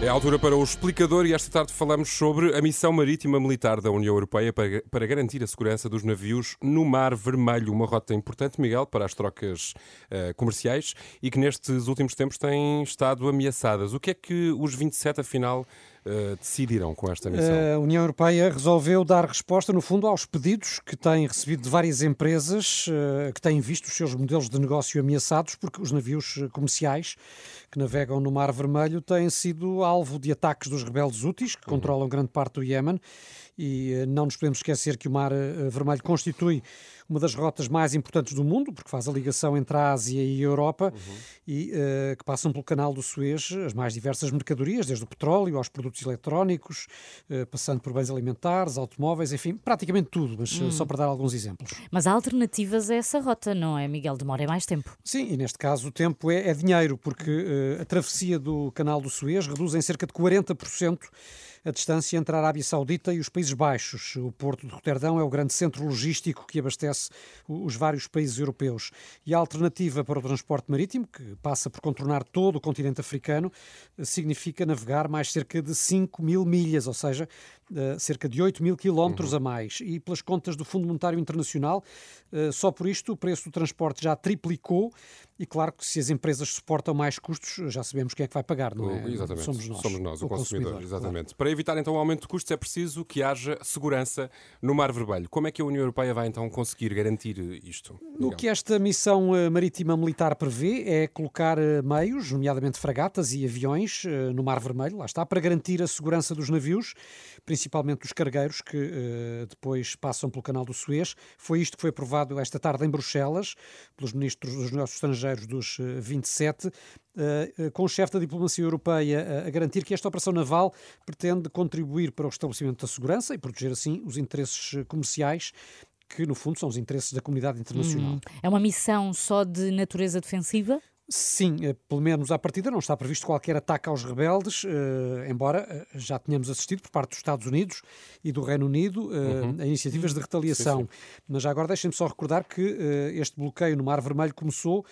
É a altura para o explicador e esta tarde falamos sobre a missão marítima militar da União Europeia para, para garantir a segurança dos navios no Mar Vermelho, uma rota importante, Miguel, para as trocas uh, comerciais e que nestes últimos tempos tem estado ameaçadas. O que é que os 27, afinal, uh, decidiram com esta missão? A União Europeia resolveu dar resposta, no fundo, aos pedidos que tem recebido de várias empresas uh, que têm visto os seus modelos de negócio ameaçados porque os navios comerciais que navegam no Mar Vermelho têm sido alvo de ataques dos rebeldes úteis, que uhum. controlam grande parte do Iémen, e eh, não nos podemos esquecer que o Mar eh, Vermelho constitui uma das rotas mais importantes do mundo, porque faz a ligação entre a Ásia e a Europa, uhum. e uh, que passam pelo canal do Suez as mais diversas mercadorias, desde o petróleo aos produtos eletrónicos, uh, passando por bens alimentares, automóveis, enfim, praticamente tudo, mas uh, só para dar alguns exemplos. Mas há alternativas a essa rota, não é, Miguel? Demora mais tempo. Sim, e neste caso o tempo é, é dinheiro, porque a travessia do canal do Suez reduz em cerca de 40% a distância entre a Arábia Saudita e os Países Baixos. O porto de Roterdão é o grande centro logístico que abastece os vários países europeus. E a alternativa para o transporte marítimo, que passa por contornar todo o continente africano, significa navegar mais cerca de 5 mil milhas, ou seja, eh, cerca de 8 mil quilómetros uhum. a mais. E pelas contas do Fundo Monetário Internacional, eh, só por isto o preço do transporte já triplicou. E claro que se as empresas suportam mais custos, já sabemos quem é que vai pagar, não é? Exatamente. Somos nós, Somos nós o, o consumidor. consumidor. Exatamente. Claro. Para evitar então o aumento de custos é preciso que haja segurança no Mar Vermelho. Como é que a União Europeia vai então conseguir garantir isto? O que esta missão eh, marítima militar prevê é colocar meios, nomeadamente fragatas e aviões, no Mar Vermelho, lá está, para garantir a segurança dos navios, principalmente dos cargueiros que depois passam pelo canal do Suez. Foi isto que foi aprovado esta tarde em Bruxelas pelos ministros dos negócios estrangeiros dos 27, com o chefe da diplomacia europeia a garantir que esta operação naval pretende contribuir para o estabelecimento da segurança e proteger assim os interesses comerciais que, no fundo, são os interesses da comunidade internacional. Hum, é uma missão só de natureza defensiva? Sim, eh, pelo menos à partida não está previsto qualquer ataque aos rebeldes, eh, embora eh, já tenhamos assistido por parte dos Estados Unidos e do Reino Unido uhum. a iniciativas de retaliação. Sim, sim. Mas já agora deixem-me só recordar que este bloqueio no Mar Vermelho começou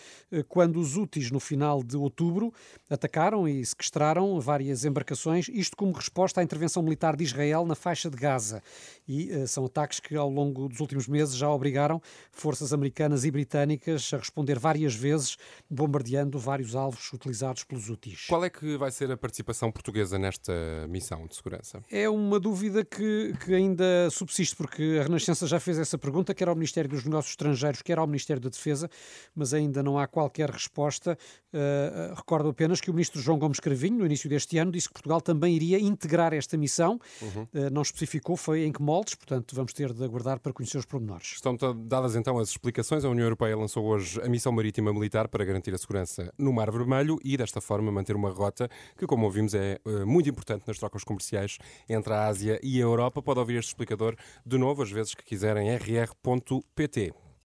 quando os úteis, no final de outubro, atacaram e sequestraram várias embarcações, isto como resposta à intervenção militar de Israel na faixa de Gaza. E são ataques que ao longo dos últimos meses já obrigaram forças americanas e britânicas a responder várias vezes, bombardeando vários alvos utilizados pelos úteis. Qual é que vai ser a participação portuguesa nesta missão de segurança? É uma dúvida que, que ainda subsiste, porque a Renascença já fez essa pergunta, quer ao Ministério dos Negócios Estrangeiros, quer ao Ministério da Defesa, mas ainda não há qualquer resposta. Uh, recordo apenas que o Ministro João Gomes Cravinho, no início deste ano, disse que Portugal também iria integrar esta missão. Uhum. Uh, não especificou foi em que moldes, portanto vamos ter de aguardar para conhecer os pormenores. Estão dadas então as explicações. A União Europeia lançou hoje a missão marítima militar para garantir a segurança segurança no Mar Vermelho e, desta forma, manter uma rota que, como ouvimos, é uh, muito importante nas trocas comerciais entre a Ásia e a Europa. Pode ouvir este explicador de novo, às vezes que quiserem, rr.pt.